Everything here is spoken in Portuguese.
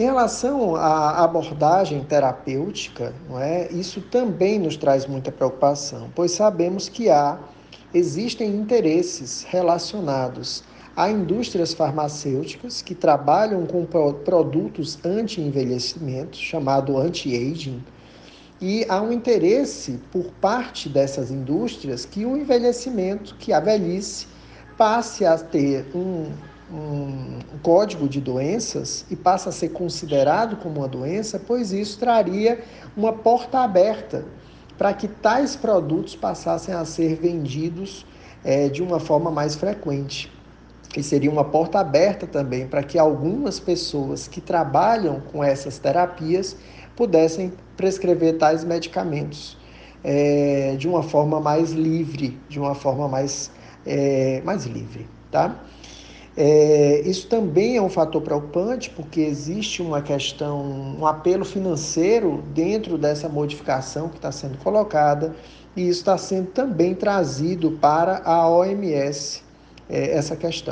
Em relação à abordagem terapêutica, não é? isso também nos traz muita preocupação, pois sabemos que há, existem interesses relacionados a indústrias farmacêuticas que trabalham com produtos anti-envelhecimento, chamado anti-aging, e há um interesse por parte dessas indústrias que o envelhecimento, que a velhice, passe a ter um, um código de doenças e passa a ser considerado como uma doença, pois isso traria uma porta aberta para que tais produtos passassem a ser vendidos é, de uma forma mais frequente. E seria uma porta aberta também para que algumas pessoas que trabalham com essas terapias pudessem prescrever tais medicamentos é, de uma forma mais livre, de uma forma mais, é, mais livre, tá? É, isso também é um fator preocupante, porque existe uma questão, um apelo financeiro dentro dessa modificação que está sendo colocada, e isso está sendo também trazido para a OMS, é, essa questão.